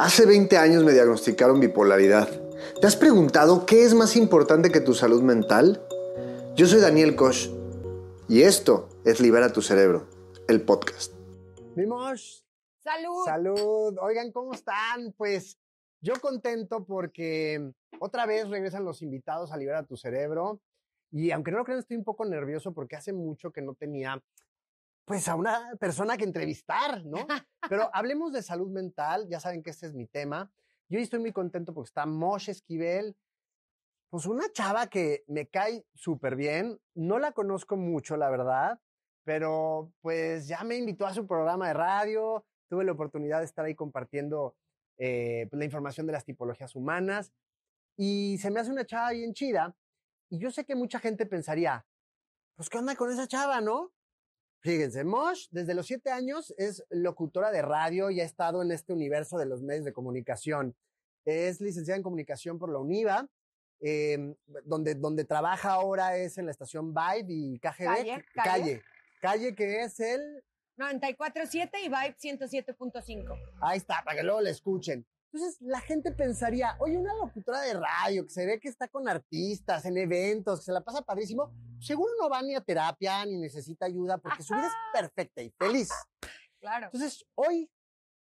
Hace 20 años me diagnosticaron bipolaridad. ¿Te has preguntado qué es más importante que tu salud mental? Yo soy Daniel Koch y esto es Libera tu Cerebro, el podcast. Mimosh. Salud. Salud. Oigan, ¿cómo están? Pues yo contento porque otra vez regresan los invitados a Libera tu Cerebro. Y aunque no lo crean, estoy un poco nervioso porque hace mucho que no tenía pues a una persona que entrevistar, ¿no? Pero hablemos de salud mental, ya saben que este es mi tema. Yo estoy muy contento porque está Moshe Esquivel, pues una chava que me cae súper bien, no la conozco mucho, la verdad, pero pues ya me invitó a su programa de radio, tuve la oportunidad de estar ahí compartiendo eh, pues, la información de las tipologías humanas y se me hace una chava bien chida y yo sé que mucha gente pensaría, pues qué onda con esa chava, ¿no? Fíjense, Mosh desde los siete años es locutora de radio y ha estado en este universo de los medios de comunicación. Es licenciada en comunicación por la UNIVA, em, donde, donde trabaja ahora es en la estación Vibe y KGB. Calle, calle. calle. Calle, que es el... 94.7 y Vibe 107.5. Ahí está, para que luego la escuchen. Entonces la gente pensaría, oye, una locutora de radio que se ve que está con artistas en eventos, que se la pasa padrísimo, seguro no va ni a terapia ni necesita ayuda porque su vida es perfecta y feliz. Claro. Entonces hoy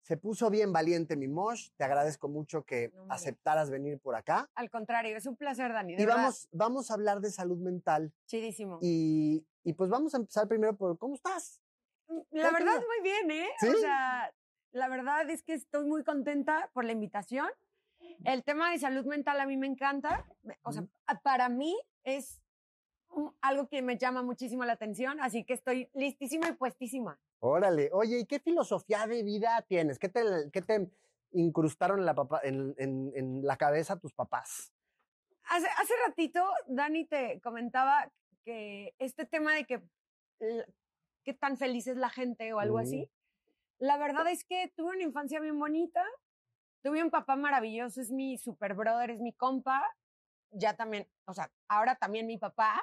se puso bien valiente mi Mosh, te agradezco mucho que No, aceptaras venir por acá. Al contrario, es un placer, Dani. Y vamos, vamos a hablar de salud mental Chidísimo. y, y pues vamos a empezar primero por cómo estás. la verdad, muy bien, ¿eh? ¿Sí? O sea, la verdad es que estoy muy contenta por la invitación. El tema de salud mental a mí me encanta. O sea, para mí es algo que me llama muchísimo la atención, así que estoy listísima y puestísima. Órale, oye, ¿y qué filosofía de vida tienes? ¿Qué te, qué te incrustaron en la, papa- en, en- en la cabeza tus papás? Hace, hace ratito, Dani te comentaba que este tema de que qué tan feliz es la gente o algo Ujú. así. La verdad es que tuve una infancia bien bonita. Tuve un papá maravilloso, es mi super brother, es mi compa. Ya también, o sea, ahora también mi papá,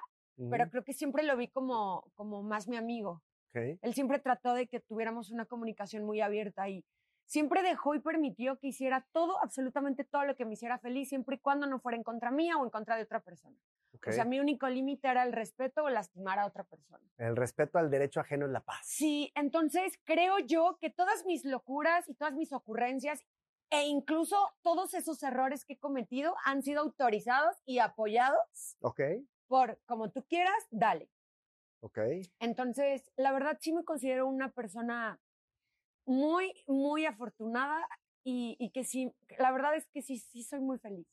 pero creo que siempre lo vi como, como más mi amigo. ok. Él siempre trató de que tuviéramos una comunicación muy abierta y siempre dejó y permitió que hiciera todo, absolutamente todo lo que me hiciera feliz, siempre y cuando no fuera en contra mía o en contra de otra persona. Ok. O sea, mi único límite era el respeto o lastimar a otra persona. El respeto al derecho ajeno es la paz. Sí, entonces creo yo que todas mis locuras y todas mis ocurrencias e incluso todos esos errores que he cometido han sido autorizados y apoyados Ok, por como tú quieras, dale. ok. Entonces, la verdad sí me considero una persona muy, muy afortunada y, y que sí, la verdad es que sí, sí soy muy feliz.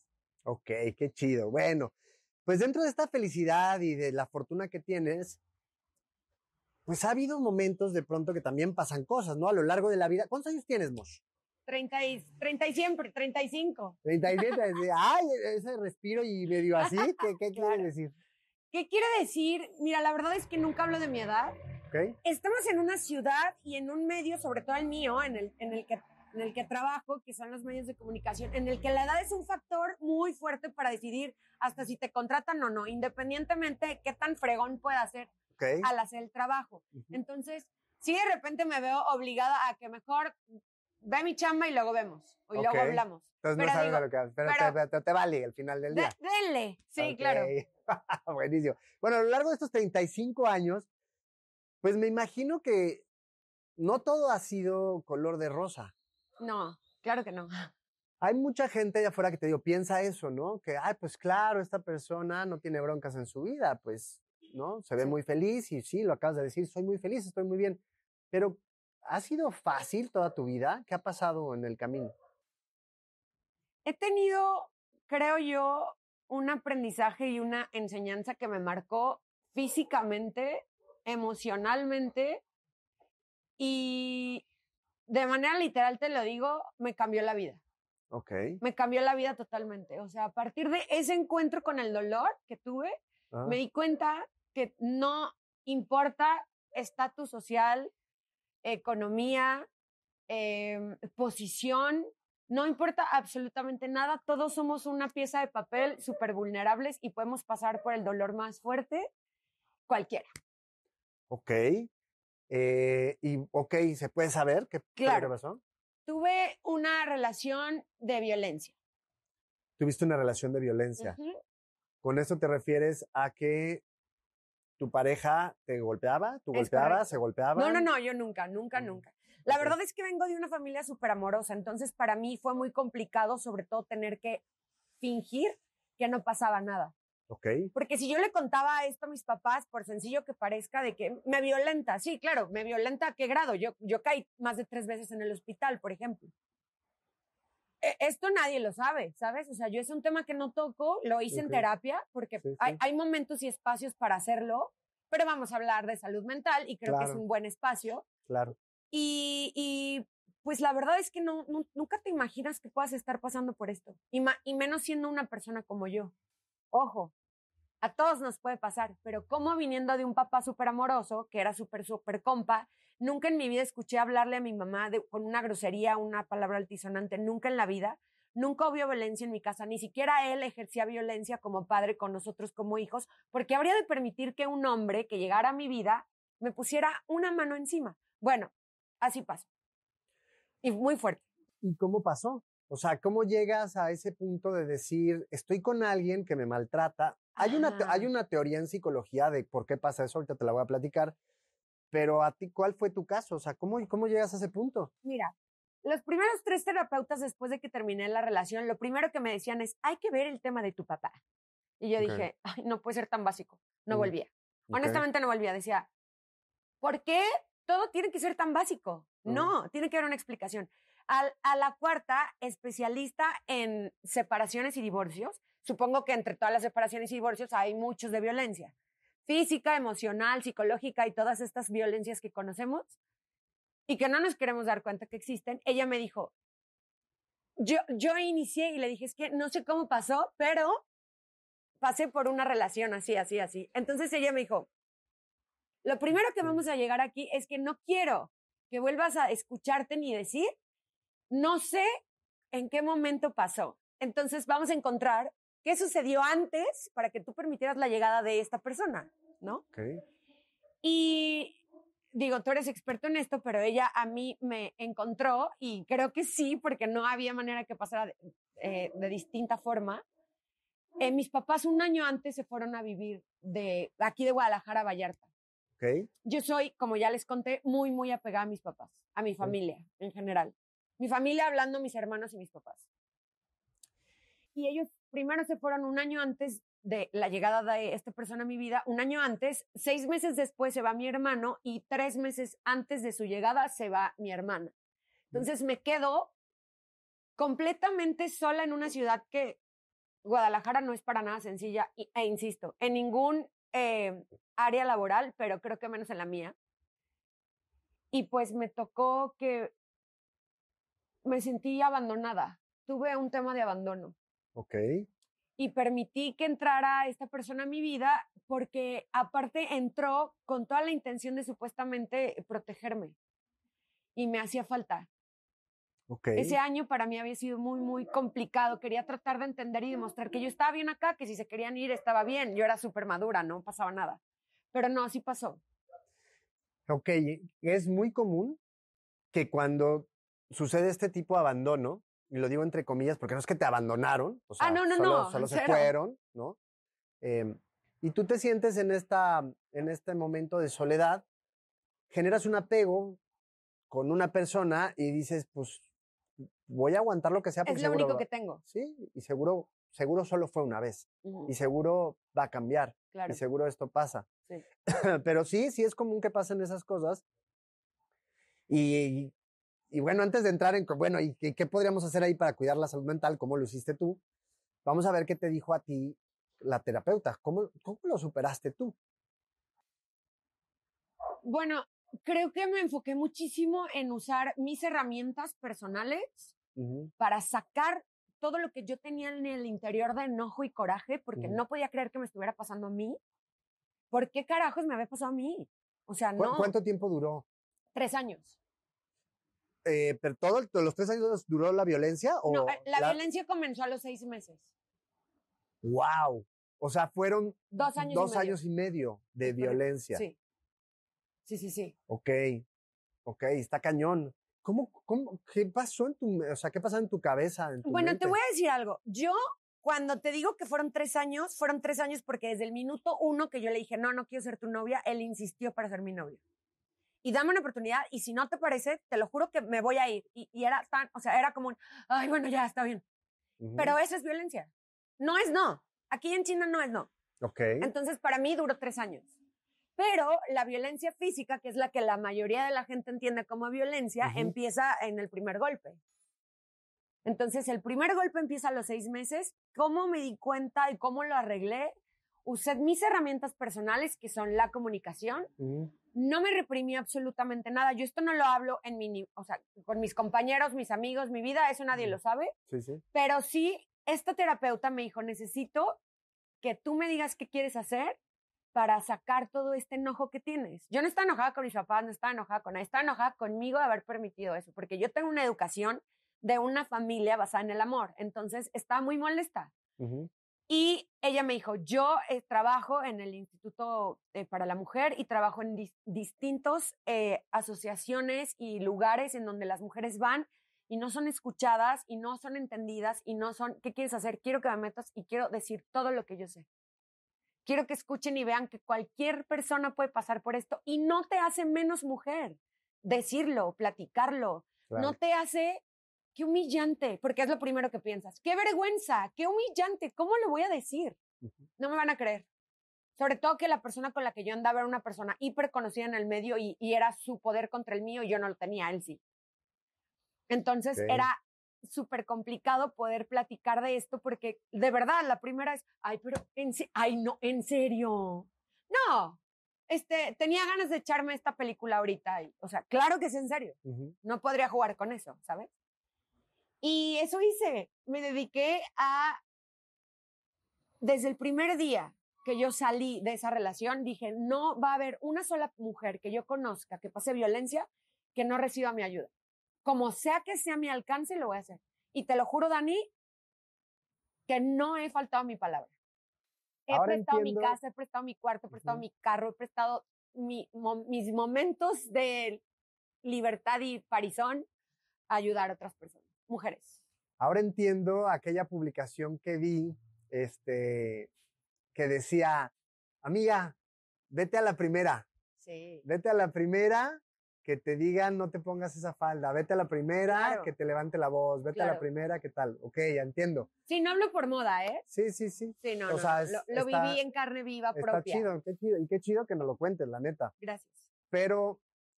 Ok, qué chido. Bueno, pues dentro de esta felicidad y de la fortuna que tienes, pues ha habido momentos de pronto que también pasan cosas, ¿no? A lo largo de la vida. ¿Cuántos años tienes, Mosh? 30 y, 30 y siempre, 35. 37. de, Ay, ese respiro y medio así. ¿Qué, qué Claro. quiere decir? ¿Qué quiere decir? Mira, la verdad es que nunca hablo de mi edad. ¿Ok? Estamos en una ciudad y en un medio, sobre todo el mío, en el, en el que en el que trabajo, que son los medios de comunicación, en el que la edad es un factor muy fuerte para decidir hasta si te contratan o no, independientemente de qué tan fregón pueda ser al hacer el trabajo. Entonces, si de repente me veo obligada a que mejor ve mi chamba y luego vemos, o luego hablamos. Entonces no sabes digo, a lo que haces, pero, pero- te, te- te vale al final del De- día. denle, sí, claro. Buenísimo. Bueno, a lo largo de estos 35 años, pues me imagino que no todo ha sido color de rosa. No, claro que no. Hay mucha gente allá afuera que te digo, piensa eso, ¿no? Que, ay, pues claro, esta persona no tiene broncas en su vida, pues, ¿no? Se ve Sí. muy feliz y sí, lo acabas de decir, soy muy feliz, estoy muy bien. Pero, ¿ha sido fácil toda tu vida? ¿Qué ha pasado en el camino? He tenido, creo yo, un aprendizaje y una enseñanza que me marcó físicamente, emocionalmente y de manera literal te lo digo, me cambió la vida. Ok. Me cambió la vida totalmente. O sea, a partir de ese encuentro con el dolor que tuve, Ah, me di cuenta que no importa estatus social, economía, em, posición, no importa absolutamente nada, todos somos una pieza de papel súper vulnerables y podemos pasar por el dolor más fuerte, cualquiera. Ok. Eh, y, ok, ¿se puede saber qué pasó? tuve una relación de violencia. Tuviste una relación de violencia. ¿Con esto te refieres a que tu pareja te golpeaba? ¿Tú golpeabas? ¿Se golpeaban? No, no, no, yo nunca, nunca, Mm, nunca. La verdad es que vengo de una familia súper amorosa, entonces para mí fue muy complicado, sobre todo tener que fingir que no pasaba nada. Porque si yo le contaba esto a mis papás, por sencillo que parezca, de que me violenta, sí, claro, me violenta a qué grado. Yo, yo caí más de tres veces en el hospital, por ejemplo. E- Esto nadie lo sabe, ¿sabes? O sea, yo es un tema que no toco, lo hice en Ok. terapia, porque Sí, hay, sí. hay momentos y espacios para hacerlo, pero vamos a hablar de salud mental y creo que es Claro. un buen espacio. Claro. Y, y, pues la verdad es que no, nu- nunca te imaginas que puedas estar pasando por esto. Y, y menos siendo una persona como yo. Ojo, a todos nos puede pasar, pero como viniendo de un papá súper amoroso, que era súper, súper compa, nunca en mi vida escuché hablarle a mi mamá con una grosería, una palabra altisonante, nunca en la vida. Nunca hubo violencia en mi casa, ni siquiera él ejercía violencia como padre con nosotros como hijos, porque habría de permitir que un hombre que llegara a mi vida me pusiera una mano encima. Bueno, así pasó. Y muy fuerte. ¿Y cómo pasó? O sea, ¿cómo llegas a ese punto de decir, estoy con alguien que me maltrata? Hay una, hay una teoría en psicología de por qué pasa eso, ahorita te la voy a platicar, pero a ti, ¿cuál fue tu caso? O sea, ¿cómo, cómo llegas a ese punto? Mira, los primeros tres terapeutas después de que terminé la relación, lo primero que me decían es, hay que ver el tema de tu papá. Y yo dije, Ay, no puede ser tan básico. No Mm, volvía. Honestamente no volvía. Decía, ¿por qué todo tiene que ser tan básico? Mm. No, tiene que haber una explicación. A la cuarta, especialista en separaciones y divorcios. Supongo que entre todas las separaciones y divorcios hay muchos de violencia. Física, emocional, psicológica y todas estas violencias que conocemos y que no nos queremos dar cuenta que existen. Ella me dijo, yo, yo inicié y le dije, es que no sé cómo pasó, pero pasé por una relación así, así, así. Entonces ella me dijo, lo primero que vamos a llegar aquí es que no quiero que vuelvas a escucharte ni decir, no sé en qué momento pasó. Entonces vamos a encontrar qué sucedió antes para que tú permitieras la llegada de esta persona, ¿no? Ok. Y digo, tú eres experto en esto, pero ella a mí me encontró y creo que sí, porque no había manera que pasara de, eh, de distinta forma. Eh, mis papás un año antes se fueron a vivir de aquí de Guadalajara a Vallarta. Ok. Yo soy, como ya les conté, muy, muy apegada a mis papás, a mi familia en general. Mi familia hablando, mis hermanos y mis papás. Y ellos primero se fueron un año antes de la llegada de esta persona a mi vida, un año antes, seis meses después se va mi hermano y tres meses antes de su llegada se va mi hermana. Entonces me quedo completamente sola en una ciudad que Guadalajara no es para nada sencilla e insisto, en ningún eh, área laboral, pero creo que menos en la mía. Y pues me tocó que me sentí abandonada. Tuve un tema de abandono Ok. y permití que entrara esta persona a mi vida porque aparte entró con toda la intención de supuestamente protegerme y me hacía falta. Ok. Ese año para mí había sido muy, muy complicado. Quería tratar de entender y demostrar que yo estaba bien acá, que si se querían ir estaba bien. Yo era súper madura, no pasaba nada. Pero no, sí pasó. Ok, es muy común que cuando sucede este tipo de abandono, y lo digo entre comillas porque no es que te abandonaron, o sea, Ah, no, no, solo, no, solo se cero. fueron, ¿no? Em, y tú te sientes en, esta, en este momento de soledad, generas un apego con una persona y dices, pues voy a aguantar lo que sea porque Es lo seguro único que tengo. Sí, y seguro, seguro solo fue una vez, Ujú, y seguro va a cambiar, claro. y seguro esto pasa. Sí. Pero sí, sí es común que pasen esas cosas. Y, y bueno, antes de entrar en, bueno, ¿y qué, qué podríamos hacer ahí para cuidar la salud mental? ¿Cómo lo hiciste tú? Vamos a ver qué te dijo a ti la terapeuta. ¿Cómo, cómo lo superaste tú? Bueno, creo que me enfoqué muchísimo en usar mis herramientas personales para sacar todo lo que yo tenía en el interior de enojo y coraje, porque no podía creer que me estuviera pasando a mí. ¿Por qué carajos me había pasado a mí? O sea, ¿Cu- no, ¿Cuánto tiempo duró? tres años. Eh, ¿Pero todo, el- los tres años duró la violencia? O No, eh, la violencia comenzó a los seis meses. ¡Wow! O sea, fueron Dos años y dos medio. años y medio de violencia. Sí. Sí, sí, sí. Ok, ok, está cañón. ¿Cómo, cómo, qué pasó en tu, o sea, qué pasó en tu cabeza? en tu Bueno, te voy a decir algo. Yo, cuando te digo que fueron tres años, fueron tres años porque desde el minuto uno que yo le dije, no, no quiero ser tu novia, él insistió para ser mi novio. Y dame una oportunidad, y si no te parece, te lo juro que me voy a ir. Y, y era tan, o sea, era como un, ay, bueno, ya, está bien. Ujú. Pero eso es violencia. No es no. Aquí en China no es no. Ok. Entonces, para mí duró tres años. Pero la violencia física, que es la que la mayoría de la gente entiende como violencia, Ujú. empieza en el primer golpe. Entonces, el primer golpe empieza a los seis meses. ¿Cómo me di cuenta y cómo lo arreglé? Usé mis herramientas personales, que son la comunicación. Ujú. No me reprimí absolutamente nada. Yo esto no lo hablo en mi, o sea, con mis compañeros, mis amigos, mi vida, eso nadie lo sabe. Sí, sí. Pero sí, esta terapeuta me dijo, necesito que tú me digas qué quieres hacer para sacar todo este enojo que tienes. Yo no estaba enojada con mis papás, no estaba enojada con nadie, estaba enojada conmigo de haber permitido eso, porque yo tengo una educación de una familia basada en el amor, entonces estaba muy molesta. Ujú. Y ella me dijo, yo eh, trabajo en el Instituto eh, para la Mujer y trabajo en dis- distintos eh, asociaciones y lugares en donde las mujeres van y no son escuchadas y no son entendidas y no son, ¿qué quieres hacer? Quiero que me metas y quiero decir todo lo que yo sé. Quiero que escuchen y vean que cualquier persona puede pasar por esto y no te hace menos mujer. Decirlo, platicarlo, Claro. no te hace, qué humillante, porque es lo primero que piensas. Qué vergüenza, qué humillante, ¿cómo lo voy a decir? No me van a creer. Sobre todo que la persona con la que yo andaba era una persona hiper conocida en el medio y, y era su poder contra el mío y yo no lo tenía, él sí. Entonces era súper complicado poder platicar de esto porque de verdad la primera es, ay, pero, en ay, no, en serio. No, este, tenía ganas de echarme esta película ahorita. y, o sea, claro que es en serio no podría jugar con eso, ¿sabes? Y eso hice, me dediqué a, desde el primer día que yo salí de esa relación, dije, no va a haber una sola mujer que yo conozca que pase violencia que no reciba mi ayuda. Como sea que sea mi alcance, lo voy a hacer. Y te lo juro, Dani, que no he faltado a mi palabra. He Ahora prestado entiendo- mi casa, he prestado mi cuarto, he prestado mi carro, he prestado mi- mo- mis momentos de libertad y parizón a ayudar a otras personas, mujeres. Ahora entiendo aquella publicación que vi, este, que decía, amiga, vete a la primera, Sí. vete a la primera, que te digan no te pongas esa falda, vete a la primera, Claro. que te levante la voz, vete a la primera, ¿qué tal? Ok, ya entiendo. Sí, no hablo por moda, ¿eh? Sí, sí, sí. Sí, no, O no, sea, no, es- Lo, lo está- viví en carne viva Está propia. chido, qué chido, y qué chido que nos lo cuentes, la neta. Gracias. Pero,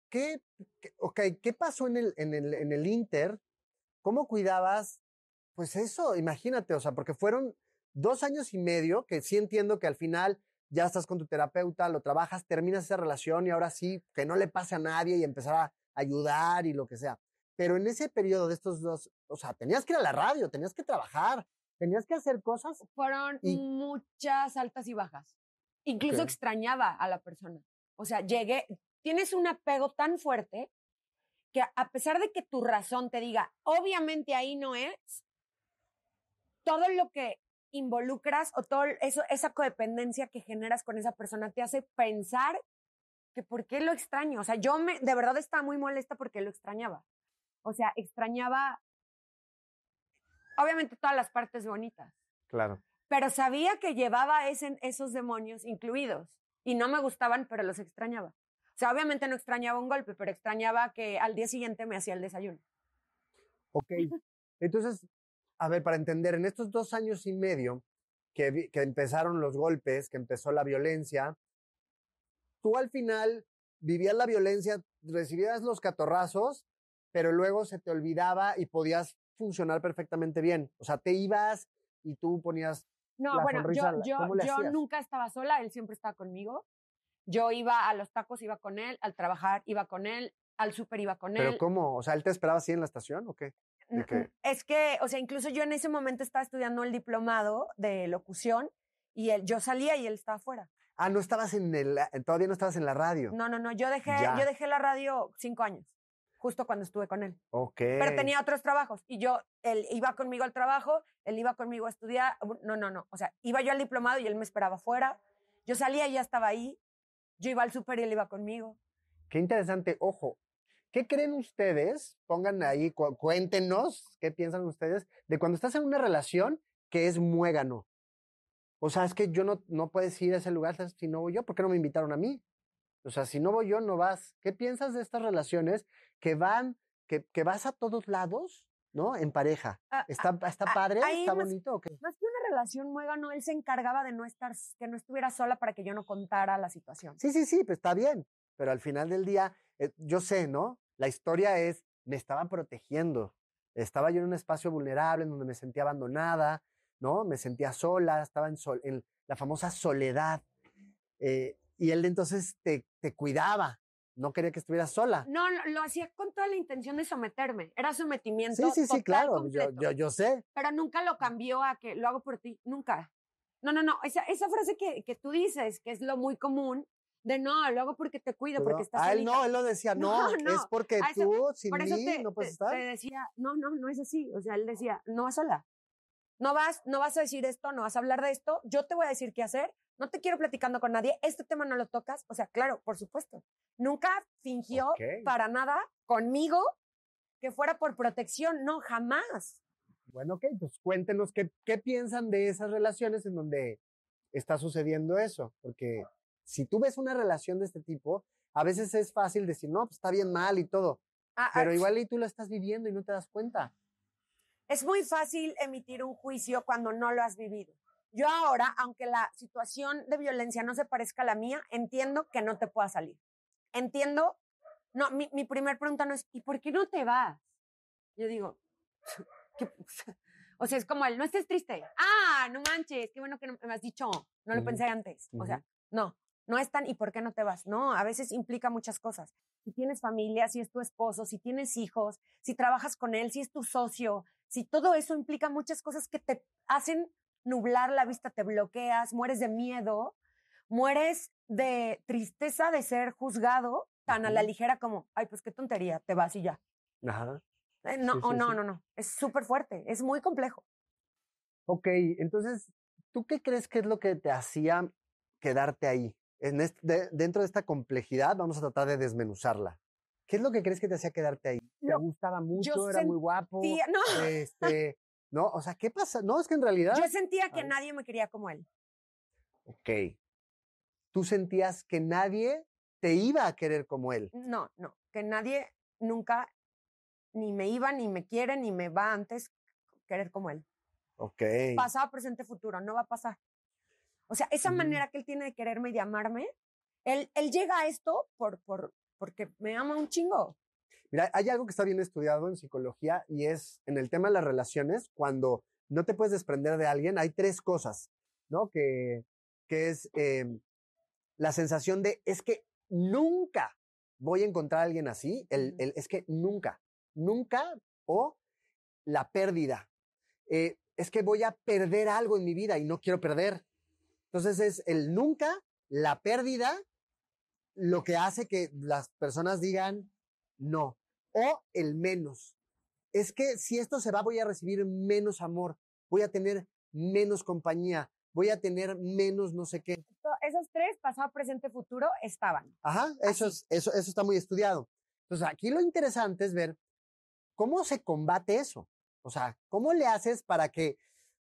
¿qué, qué- ok, ¿qué pasó en el, en el, en el Inter? ¿Cómo cuidabas? Pues eso, imagínate, o sea, porque fueron dos años y medio, que sí entiendo que al final ya estás con tu terapeuta, lo trabajas, terminas esa relación y ahora sí, que no le pase a nadie y empezar a ayudar y lo que sea. Pero en ese periodo de estos dos, o sea, tenías que ir a la radio, tenías que trabajar, tenías que hacer cosas. Fueron Y- muchas altas y bajas. Incluso extrañaba a la persona. O sea, llegué, tienes un apego tan fuerte que a pesar de que tu razón te diga, obviamente ahí no es, todo lo que involucras o todo eso, esa codependencia que generas con esa persona te hace pensar que por qué lo extraño. O sea, yo me, de verdad estaba muy molesta porque lo extrañaba. O sea, extrañaba, obviamente todas las partes bonitas Claro. pero sabía que llevaba ese- esos demonios incluidos y no me gustaban, pero los extrañaba. O sea, obviamente no extrañaba un golpe, pero extrañaba que al día siguiente me hacía el desayuno. Ok. Entonces, a ver, para entender, en estos dos años y medio que, empezaron los golpes, que empezó la violencia, tú al final vivías la violencia, recibías los catorrazos, pero luego se te olvidaba y podías funcionar perfectamente bien. O sea, te ibas y tú ponías, No, La bueno, sonrisa, yo, yo, ¿cómo le yo nunca estaba sola, él siempre estaba conmigo. Yo iba a los tacos, iba con él, al trabajar, iba con él, al súper, iba con pero él. ¿cómo? O sea, ¿él te esperaba así en la estación o qué? Es que, o sea, incluso yo en ese momento estaba estudiando el diplomado de locución y él, yo salía y él estaba afuera. Ah, no estabas en el, todavía no estabas en la radio. No, no, no, yo dejé, Ya. yo dejé la radio cinco años, justo cuando estuve con él. Ok. pero tenía otros trabajos y yo, él iba conmigo al trabajo, él iba conmigo a estudiar, no, no, no, o sea, iba yo al diplomado y él me esperaba afuera, yo salía y ya estaba ahí, yo iba al súper y él iba conmigo. Qué interesante, ojo, ¿Qué creen ustedes? Pongan ahí, cu- cuéntenos qué piensan ustedes de cuando estás en una relación que es muégano. O sea, es que yo no, no puedes ir a ese lugar si no voy yo. ¿Por qué no me invitaron a mí? O sea, si no voy yo, no vas. ¿Qué piensas de estas relaciones que van, que, que vas a todos lados, ¿no? En pareja. Ah, ¿Está, está ah, padre? ¿Está más- bonito o qué? Más que una relación muégano, él se encargaba de no estar, que no estuviera sola para que yo no contara la situación. Sí, sí, sí, pues está bien. Pero al final del día, eh, yo sé, ¿no? La historia es, me estaba protegiendo. Estaba yo en un espacio vulnerable en donde me sentía abandonada, ¿no? Me sentía sola, estaba en, sol- en la famosa soledad. Eh, y él entonces te, te cuidaba, no quería que estuvieras sola. No, lo, lo hacía con toda la intención de someterme. Era sometimiento. Sí, sí, sí, total, claro, yo, yo, yo sé. Pero nunca lo cambió a que lo hago por ti. Nunca. No, no, no. Esa, esa frase que, que tú dices, que es lo muy común, de no, lo hago porque te cuido, porque Pero estás a él solita". no, él lo decía, no, No, no, es porque eso- tú sin Por eso mí te, no puedes te- estar. te decía, no, no, no es así. O sea, él decía, no vas sola. No vas, no vas a decir esto, no vas a hablar de esto. Yo te voy a decir qué hacer. No te quiero platicando con nadie. Este tema no lo tocas. O sea, claro, por supuesto. Nunca fingió para nada conmigo que fuera por protección. No, jamás. Bueno, ok, pues cuéntenos qué, qué piensan de esas relaciones en donde está sucediendo eso. Porque si tú ves una relación de este tipo, a veces es fácil decir, no, pues está bien mal y todo. Ah, ah, Pero igual y tú lo estás viviendo y no te das cuenta. Es muy fácil emitir un juicio cuando no lo has vivido. Yo ahora, aunque la situación de violencia no se parezca a la mía, entiendo que no te pueda salir. Entiendo, no, mi, mi primer pregunta no es, ¿y por qué no te vas? Yo digo, ¿qué- o sea, es como el, no estés triste. Ah, no manches, qué bueno que no me has dicho, no lo Ujú, pensé antes. O sea, no, no es tan, ¿y por qué no te vas? No, a veces implica muchas cosas. Si tienes familia, si es tu esposo, si tienes hijos, si trabajas con él, si es tu socio, si todo eso implica muchas cosas que te hacen nublar la vista, te bloqueas, mueres de miedo, mueres de tristeza de ser juzgado tan a la ligera como, ay, pues qué tontería, te vas y ya. Ajá. Eh, no, Sí, oh, no, sí. no, no, es súper fuerte, es muy complejo. Ok, entonces, ¿tú qué crees que es lo que te hacía quedarte ahí? En este- de- dentro de esta complejidad, vamos a tratar de desmenuzarla. ¿Qué es lo que crees que te hacía quedarte ahí? ¿Te gustaba mucho? ¿Era muy guapo? No, Este, no, o sea, ¿qué pasa? No, es que en realidad. yo sentía que nadie me quería como él. Ok. Tú sentías que nadie te iba a querer como él. No, no, que nadie nunca ni me iba, ni me quiere, ni me va antes querer como él. Ok. Pasado, presente, futuro, no va a pasar. O sea, esa Ujú. manera que él tiene de quererme y de amarme, él, él llega a esto por, por, porque me ama un chingo. Mira, hay algo que está bien estudiado en psicología y es en el tema de las relaciones, cuando no te puedes desprender de alguien, hay tres cosas, ¿no? Que, que es em, la sensación de, es que nunca voy a encontrar a alguien así, el, es que nunca, nunca, o la pérdida. Eh, es que voy a perder algo en mi vida y no quiero perder. Entonces es el nunca, la pérdida, lo que hace que las personas digan no, o el menos. Es que si esto se va, voy a recibir menos amor, voy a tener menos compañía, voy a tener menos no sé qué. Esos tres, pasado, presente, futuro, estaban. Ajá, eso, es, eso, eso está muy estudiado. Entonces, aquí lo interesante es ver cómo se combate eso. O sea, cómo le haces para que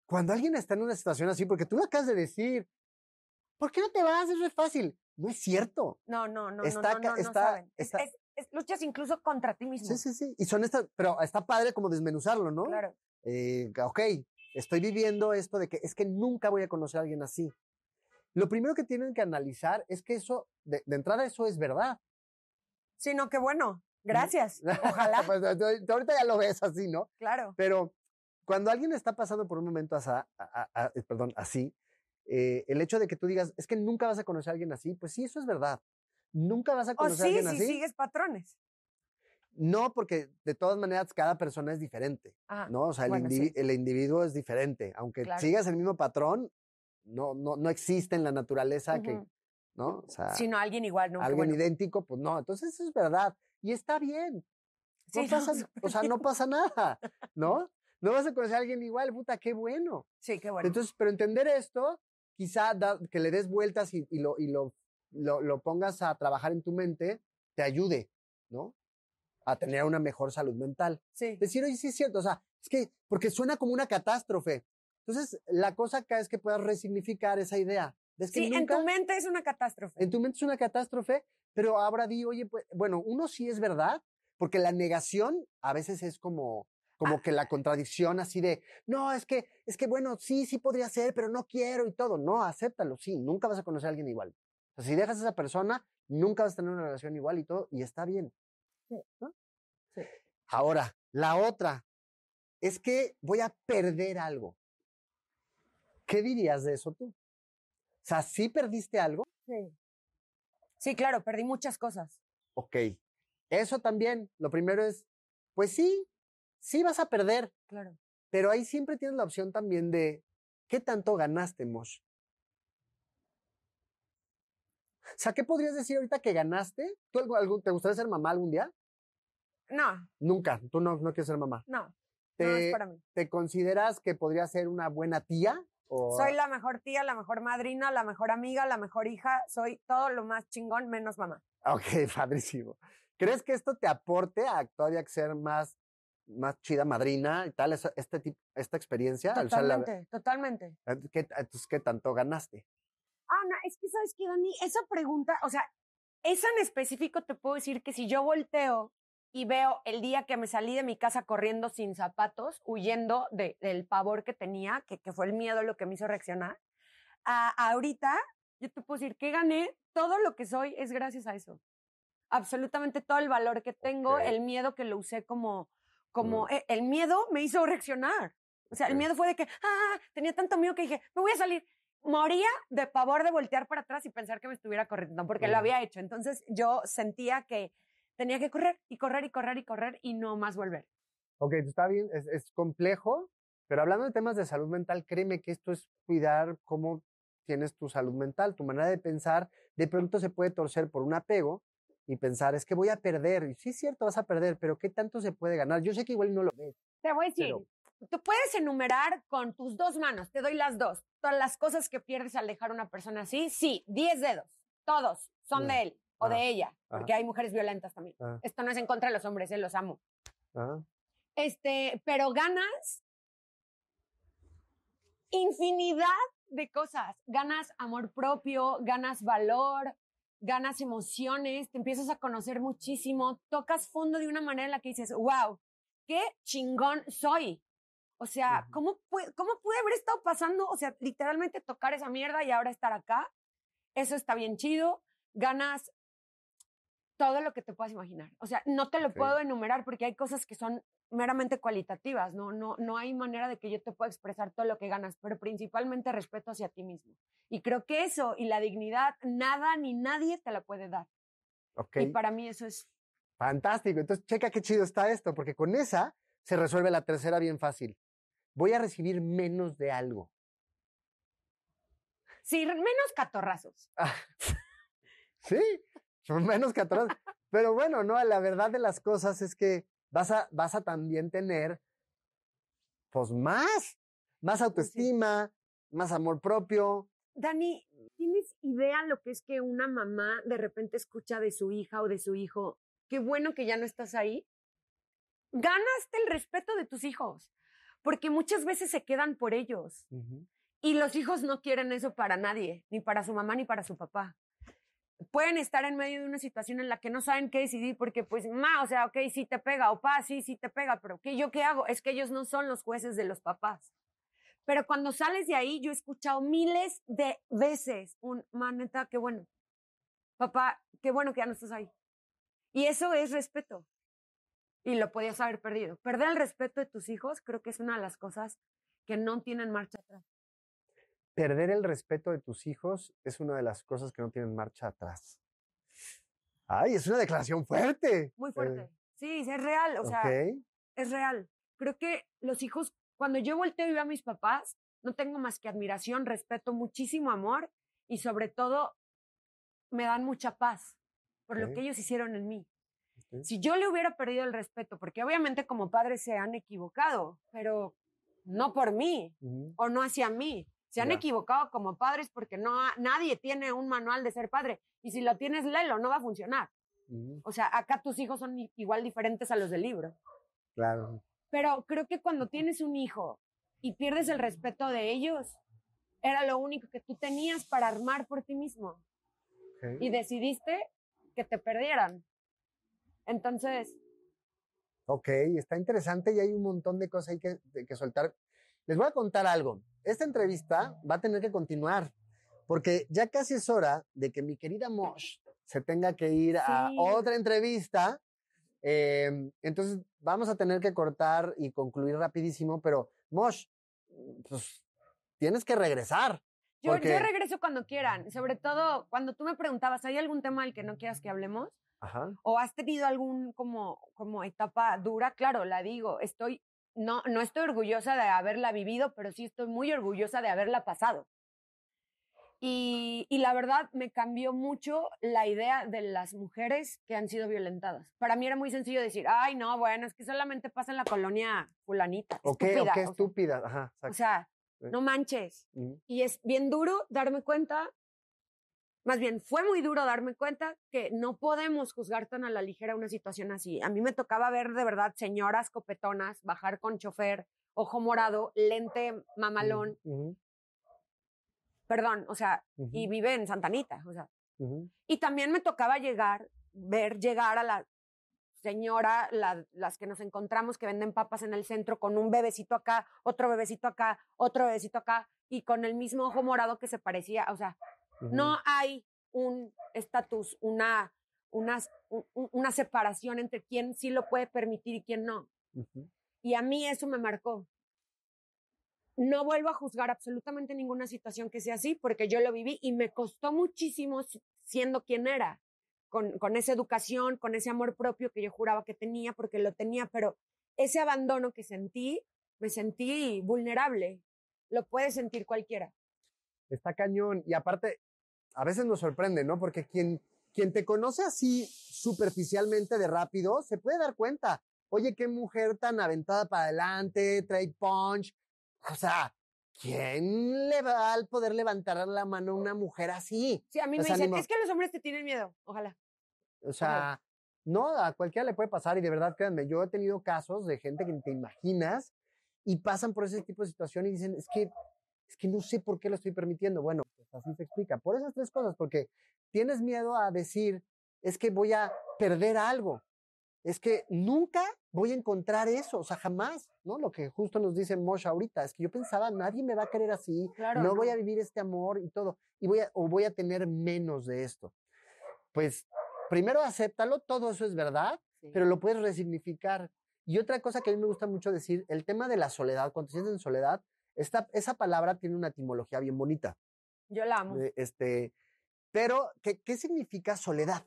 cuando alguien está en una situación así, porque tú lo acabas de decir, ¿por qué no te vas? Es re fácil. No es cierto. No, no, no, Está no, no, no, no saben. Es- está- es- es- luchas incluso contra ti mismo. Sí, sí, sí. Y son estas, pero está padre como desmenuzarlo, ¿no? Claro. eh, ok, estoy viviendo esto de que es que nunca voy a conocer a alguien así. Lo primero que tienen que analizar es que eso, de, de entrada, eso es verdad. Sino que bueno, gracias. Ojalá. Pues, ahorita ya lo ves así, ¿no? claro. Pero cuando alguien está pasando por un momento asa- a- a- a- perdón, así, eh, el hecho de que tú digas, es que nunca vas a conocer a alguien así, pues sí, eso es verdad. Nunca vas a conocer a sí, alguien si así. sigues patrones. No, porque de todas maneras cada persona es diferente, Ah, ¿no? O sea, el, bueno, indivi- sí. el individuo es diferente. Aunque Claro. sigas el mismo patrón, no, no, no existe en la naturaleza que. ¿no? O sea, Sino alguien igual, ¿no? Alguien bueno. idéntico, pues no. Entonces eso es verdad. Y está bien. No Sí, no, pasa, o sea, no pasa nada, ¿no? No vas a conocer a alguien igual, puta, qué bueno. Sí, qué bueno. Entonces, pero entender esto, quizá da- que le des vueltas y, y lo, y lo, lo, lo pongas a trabajar en tu mente, te ayude, ¿no? a tener una mejor salud mental. Sí. Decir, oye, sí es cierto, o sea, es que, porque suena como una catástrofe. Entonces, la cosa acá es que puedas resignificar esa idea. Es que Sí, en tu mente es una catástrofe. en tu mente es una catástrofe, pero ahora di, oye, pues, bueno, uno sí es verdad, porque la negación a veces es como, como que la contradicción así de, no, es que, es que bueno, sí, sí podría ser, pero no quiero y todo. No, acéptalo, sí, nunca vas a conocer a alguien igual. O sea, si dejas a esa persona, nunca vas a tener una relación igual y todo, y está bien. ¿no? Sí. Ahora, la otra es que voy a perder algo. ¿Qué dirías de eso tú? O sea, ¿sí perdiste algo? Sí. Sí, claro, perdí muchas cosas. Ok. Eso también, lo primero es, pues sí, sí vas a perder, Claro. pero ahí siempre tienes la opción también de, ¿qué tanto ganaste, Mosh? O sea, ¿qué podrías decir ahorita que ganaste? ¿Tú algo, algo- te gustaría ser mamá algún día? No, Nunca, tú no, no quieres ser mamá. no. No ¿Te, es para mí. ¿Te consideras que podría ser una buena tía? O... Soy la mejor tía, la mejor madrina, la mejor amiga, la mejor hija. Soy todo lo más chingón menos mamá. Ok, padrísimo. ¿Crees que esto te aporte a todavía ser más, más chida madrina y tal, esa- este tip- esta experiencia? Al usar la- Totalmente, totalmente. ¿Qué, entonces, ¿qué tanto ganaste? Ana, es que sabes que, Dani, esa pregunta, o sea, esa en específico te puedo decir que si yo volteo y veo el día que me salí de mi casa corriendo sin zapatos, huyendo de- del pavor que tenía, que, que fue el miedo lo que me hizo reaccionar, a, ahorita yo te puedo decir que gané, todo lo que soy es gracias a eso. Absolutamente todo el valor que tengo, Ok. el miedo que lo usé como, como, eh, el miedo me hizo reaccionar. O sea, el miedo fue de que, ah, tenía tanto miedo que dije, me voy a salir moría de pavor de voltear para atrás y pensar que me estuviera corriendo, porque lo había hecho. Entonces yo sentía que tenía que correr y correr y correr y correr y no más volver. Ok, está bien, es, es complejo, pero hablando de temas de salud mental, créeme que esto es cuidar cómo tienes tu salud mental, tu manera de pensar, de pronto se puede torcer por un apego y pensar, es que voy a perder, y sí es cierto, vas a perder, pero ¿qué tanto se puede ganar? Yo sé que igual no lo ves. Te voy a decir, Pero- tú puedes enumerar con tus dos manos, te doy las dos, todas las cosas que pierdes al dejar a una persona así, sí, 10 dedos, todos son de él o Ajá. de ella, porque hay mujeres violentas también. Ah, Esto no es en contra de los hombres, eh, los amo. ah, Este, pero ganas infinidad de cosas. Ganas amor propio, ganas valor, ganas emociones, te empiezas a conocer muchísimo, tocas fondo de una manera en la que dices, wow, qué chingón soy. O sea, Ujú. ¿cómo, pude, ¿cómo pude haber estado pasando? O sea, literalmente tocar esa mierda y ahora estar acá. Eso está bien chido. Ganas todo lo que te puedas imaginar. O sea, no te lo Ok. puedo enumerar porque hay cosas que son meramente cualitativas, ¿no? No, no hay manera de que yo te pueda expresar todo lo que ganas, pero principalmente respeto hacia ti mismo. Y creo que eso y la dignidad, nada ni nadie te la puede dar. Y para mí eso es, fantástico. Entonces, checa qué chido está esto, porque con esa se resuelve la tercera bien fácil. Voy a recibir menos de algo. sí, menos catorrazos. Ah, sí, son menos que atrás. Pero bueno, no, la verdad de las cosas es que vas a, vas a también tener, pues más, más autoestima, más amor propio. Dani, ¿tienes idea lo que es que una mamá de repente escucha de su hija o de su hijo? Qué bueno que ya no estás ahí. Ganaste el respeto de tus hijos, porque muchas veces se quedan por ellos. Y los hijos no quieren eso para nadie, ni para su mamá ni para su papá. Pueden estar en medio de una situación en la que no saben qué decidir porque, pues, ma, o sea, ok, sí te pega, o pa, sí, sí te pega, pero ¿qué yo qué hago? Es que ellos no son los jueces de los papás. Pero cuando sales de ahí, yo he escuchado miles de veces un, ma, neta, qué bueno. Papá, qué bueno que ya no estás ahí. Y eso es respeto. Y lo podías haber perdido. Perder el respeto de tus hijos creo que es una de las cosas que no tienen marcha atrás. Perder el respeto de tus hijos es una de las cosas que no tienen marcha atrás. Ay, es una declaración fuerte. Muy Eh, fuerte. Sí, es real, o sea, es real. Creo que los hijos, cuando yo volteo y veo a mis papás, no tengo más que admiración, respeto, muchísimo amor y sobre todo me dan mucha paz por lo que ellos hicieron en mí. Si yo le hubiera perdido el respeto, porque obviamente como padres se han equivocado, pero no por mí o no hacia mí. Se han equivocado como padres porque no nadie tiene un manual de ser padre. Y si lo tienes, léelo, no va a funcionar. O sea, acá tus hijos son igual diferentes a los del libro. Claro. Pero creo que cuando tienes un hijo y pierdes el respeto de ellos, era lo único que tú tenías para armar por ti mismo. Y decidiste que te perdieran. Entonces, Ok, está interesante y hay un montón de cosas ahí que, que soltar. Les voy a contar algo. Esta entrevista va a tener que continuar porque ya casi es hora de que mi querida Mosh se tenga que ir a otra entrevista. Eh, entonces vamos a tener que cortar y concluir rapidísimo, pero Mosh, pues tienes que regresar. yo, Porque- yo regreso cuando quieran. Sobre todo cuando tú me preguntabas, ¿hay algún tema del que no quieras que hablemos? Ajá. ¿O has tenido algún como, como etapa dura? Claro, la digo, estoy, no, no estoy orgullosa de haberla vivido, pero sí estoy muy orgullosa de haberla pasado. Y, y la verdad me cambió mucho la idea de las mujeres que han sido violentadas. Para mí era muy sencillo decir, ay, no, bueno, es que solamente pasa en la colonia fulanita. O qué, estúpida", qué o sea, estúpida. Ajá. O sea, no manches. Y es bien duro darme cuenta, más bien fue muy duro darme cuenta que no podemos juzgar tan a la ligera una situación así. A mí me tocaba ver de verdad señoras copetonas bajar con chofer, ojo morado, lente mamalón, perdón, o sea, y vive en Santanita, o sea. Y también me tocaba llegar, ver llegar a la señora, la- las que nos encontramos que venden papas en el centro con un bebecito acá, otro bebecito acá, otro bebecito acá, y con el mismo ojo morado que se parecía, o sea, No hay un estatus, una, unas- un- un- una separación entre quién sí lo puede permitir y quién no. Y a mí eso me marcó. No vuelvo a juzgar absolutamente ninguna situación que sea así, porque yo lo viví y me costó muchísimo si- siendo quien era, con, con esa educación, con ese amor propio que yo juraba que tenía, porque lo tenía, pero ese abandono que sentí, me sentí vulnerable. Lo puede sentir cualquiera. Está cañón. Y aparte, a veces nos sorprende, ¿no? Porque quien, quien te conoce así superficialmente de rápido, se puede dar cuenta. Oye, qué mujer tan aventada para adelante, trae punch. O sea, ¿quién le va a poder levantar la mano a una mujer así? Sí, a mí O me dicen, es que los hombres te tienen miedo. Ojalá. O sea, no, a cualquiera le puede pasar y de verdad, créanme, yo he tenido casos de gente que ni te imaginas y pasan por ese tipo de situación y dicen, es que, es que no sé por qué lo estoy permitiendo. Bueno, así se explica. Por esas tres cosas, porque tienes miedo a decir, es que voy a perder algo. Es que nunca voy a encontrar eso, o sea, jamás, ¿no? Lo que justo nos dice Moshe ahorita, es que yo pensaba, nadie me va a querer así, Claro, no voy a vivir este amor y todo, y voy a, o voy a tener menos de esto. Pues primero acéptalo, todo eso es verdad, Sí. pero lo puedes resignificar. Y otra cosa que a mí me gusta mucho decir, el tema de la soledad, cuando te sientes en soledad, esta, esa palabra tiene una etimología bien bonita. Yo la amo. Eh, Este, pero, ¿qué, ¿qué significa soledad?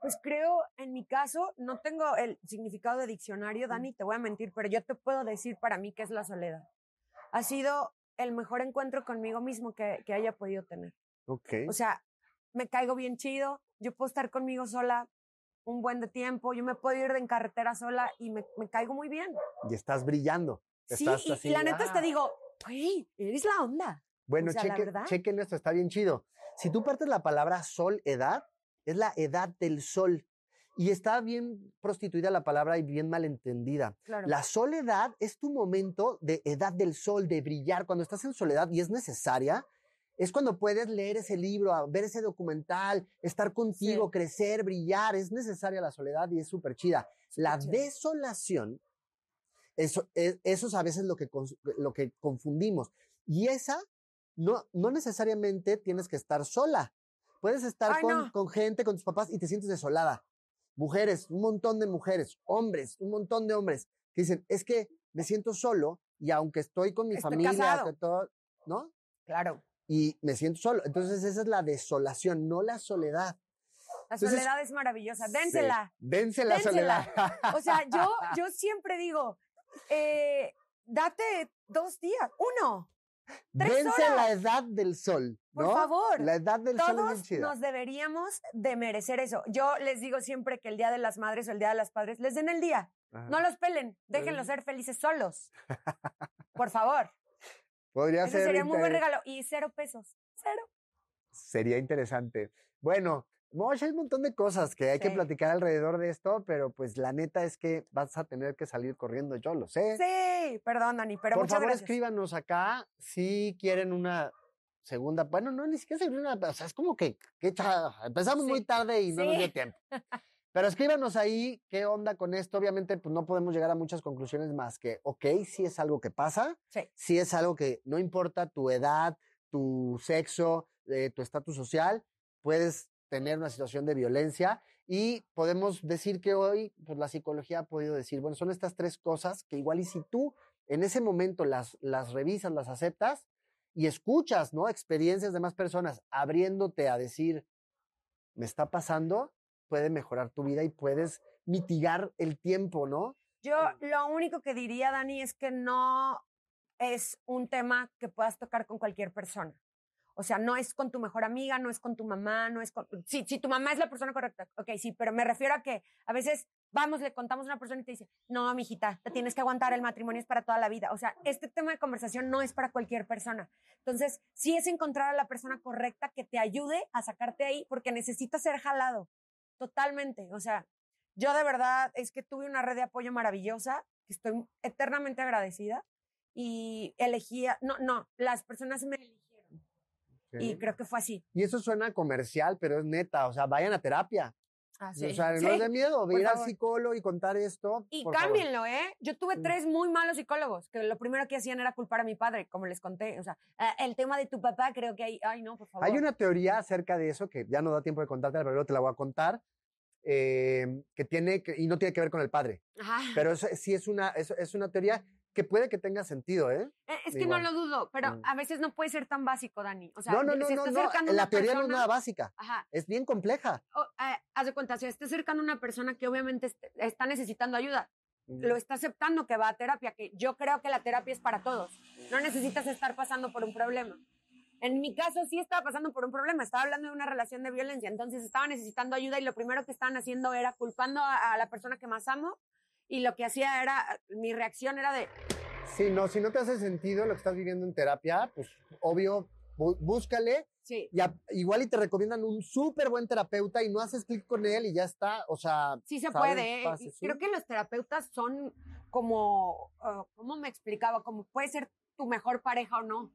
Pues creo, en mi caso, no tengo el significado de diccionario, Dani, te voy a mentir, pero yo te puedo decir para mí qué es la soledad. Ha sido el mejor encuentro conmigo mismo que, que haya podido tener. Ok. O sea, me caigo bien chido, yo puedo estar conmigo sola un buen de tiempo, yo me puedo ir en carretera sola y me, me caigo muy bien. y estás brillando. Sí, Estás y, así, y la neta ah. te digo, güey, eres la onda. Bueno, o sea, cheque- chequen esto, está bien chido. Si tú partes la palabra sol, edad, es la edad del sol. Y está bien prostituida la palabra y bien malentendida. Claro. La soledad es tu momento de edad del sol, de brillar. Cuando estás en soledad y es necesaria, es cuando puedes leer ese libro, ver ese documental, estar contigo, Sí. crecer, brillar. Es necesaria la soledad y es súper chida. La desolación, eso, e- eso es a veces lo que, lo que confundimos. Y esa, no, no necesariamente tienes que estar sola. Puedes estar Ay, con, no. con gente, con tus papás y te sientes desolada. Mujeres, un montón de mujeres, hombres, un montón de hombres que dicen, es que me siento solo y aunque estoy con mi Estoy familia, que todo, ¿no? Claro. Y me siento solo. Entonces esa es la desolación, no la soledad. La Entonces, soledad es maravillosa. Sí. Dénsela. Dense la Dénsela. soledad. O sea, yo, yo siempre digo, eh, date dos días, uno, Dense la edad del sol, por ¿no? favor. La edad del sol es bien Todos chida. nos deberíamos de merecer eso. Yo les digo siempre que el Día de las Madres o el Día de las Padres les den el día. Ajá. No los pelen, déjenlos ser felices solos. Por favor. Podría Ese ser sería un muy buen regalo. Y cero pesos. Cero. Sería interesante. Bueno, Mosh, hay un montón de cosas que hay que platicar alrededor de esto, pero pues la neta es que vas a tener que salir corriendo, yo lo sé. Sí, perdón, Dani, pero Por muchas favor, gracias. escríbanos acá si quieren una segunda. Bueno, no, ni siquiera segunda, o sea, es como que, empezamos muy tarde y no nos dio tiempo. Pero escríbanos ahí qué onda con esto. Obviamente, pues no podemos llegar a muchas conclusiones más que, ok, si es algo que pasa, si es algo que no importa tu edad, tu sexo, eh, tu estatus social, puedes tener una situación de violencia y podemos decir que hoy, pues la psicología ha podido decir, bueno, son estas tres cosas que igual y si tú en ese momento las, las revisas, las aceptas y escuchas, ¿no? Experiencias de más personas abriéndote a decir, me está pasando, puede mejorar tu vida y puedes mitigar el tiempo, ¿no? Yo lo único que diría, Dani, es que no es un tema que puedas tocar con cualquier persona. O sea, no es con tu mejor amiga, no es con tu mamá, no es con... Sí, si tu mamá es la persona correcta, ok, sí, pero me refiero a que a veces vamos, le contamos a una persona y te dice, no, mijita, te tienes que aguantar, el matrimonio es para toda la vida. O sea, este tema de conversación no es para cualquier persona. Entonces, sí es encontrar a la persona correcta que te ayude a sacarte ahí porque necesitas ser jalado, totalmente. O sea, yo de verdad es que tuve una red de apoyo maravillosa, que estoy eternamente agradecida y elegía, no, no, las personas me eligieron y creo que fue así. Y eso suena comercial, pero es neta, o sea, vayan a terapia. Ah, o sea, no es de miedo de ir al favor. psicólogo y contar esto. Y por favor. cámbienlo, ¿eh? Yo tuve Sí. tres muy malos psicólogos, que lo primero que hacían era culpar a mi padre, como les conté. O sea, "Ah, el tema de tu papá, creo que hay, ay, no, por favor. Hay una teoría acerca de eso que ya no da tiempo de contarte, pero te la voy a contar, eh, que tiene, que, y no tiene que ver con el padre, Ajá. pero eso sí es una, es, es una teoría que puede que tenga sentido, ¿eh? Eh, Es que igual. no lo dudo, pero Mm. a veces no puede ser tan básico, Dani. O sea, no, no, se no, no, está no, acercando la teoría no es persona- nada básica, Ajá. es bien compleja. O, eh, haz de cuenta, se está acercando una persona que obviamente est- está necesitando ayuda. lo está aceptando que va a terapia, que yo creo que la terapia es para todos. No necesitas estar pasando por un problema. En mi caso sí estaba pasando por un problema, estaba hablando de una relación de violencia, entonces estaba necesitando ayuda y lo primero que estaban haciendo era culpando a, a la persona que más amo y lo que hacía era, mi reacción era de, Sí, no, si no te hace sentido lo que estás viviendo en terapia, pues obvio, bú- búscale sí, y a- igual y te recomiendan un súper buen terapeuta y no haces clic con él y ya está, o sea, sí se ¿sabes? puede. ¿eh? Pase, Y sí. Creo que los terapeutas son como, ah, ¿cómo me explicaba? Como puede ser tu mejor pareja o no.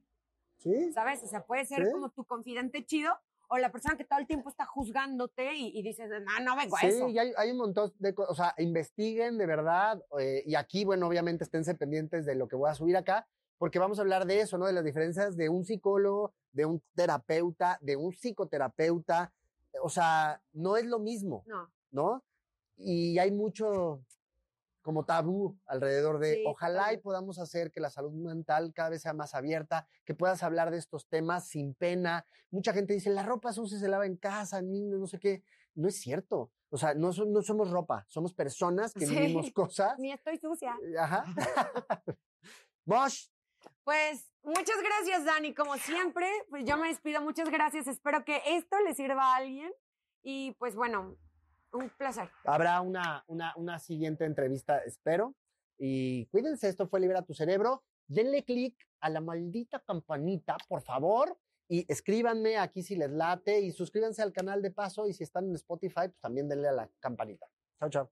sí, ¿sabes? O sea, puede ser Sí. como tu confidente chido o la persona que todo el tiempo está juzgándote y, y dices, no, no vengo a Sí, eso. y hay, hay un montón de cosas, o sea, investiguen de verdad, eh, y aquí, bueno, obviamente esténse pendientes de lo que voy a subir acá, porque vamos a hablar de eso, ¿no? De las diferencias de un psicólogo, de un terapeuta, de un psicoterapeuta, o sea, no es lo mismo, No, ¿no? Y hay mucho como tabú alrededor de, Sí, ojalá y podamos hacer que la salud mental cada vez sea más abierta, que puedas hablar de estos temas sin pena. Mucha gente dice, la ropa sucia se lava en casa, niños, no sé qué. No es cierto. O sea, no, no somos ropa, somos personas que Sí. vivimos cosas. ni estoy sucia. Ajá. Mosh, Pues muchas gracias, Dani. Como siempre, pues yo me despido. Muchas gracias. Espero que esto le sirva a alguien. Y pues bueno, un placer. Habrá una, una, una siguiente entrevista, espero. Y cuídense, esto fue Libera tu Cerebro. Denle clic a la maldita campanita, por favor. Y escríbanme aquí si les late y suscríbanse al canal de paso. Y si están en Spotify, pues también denle a la campanita. Chao, chao.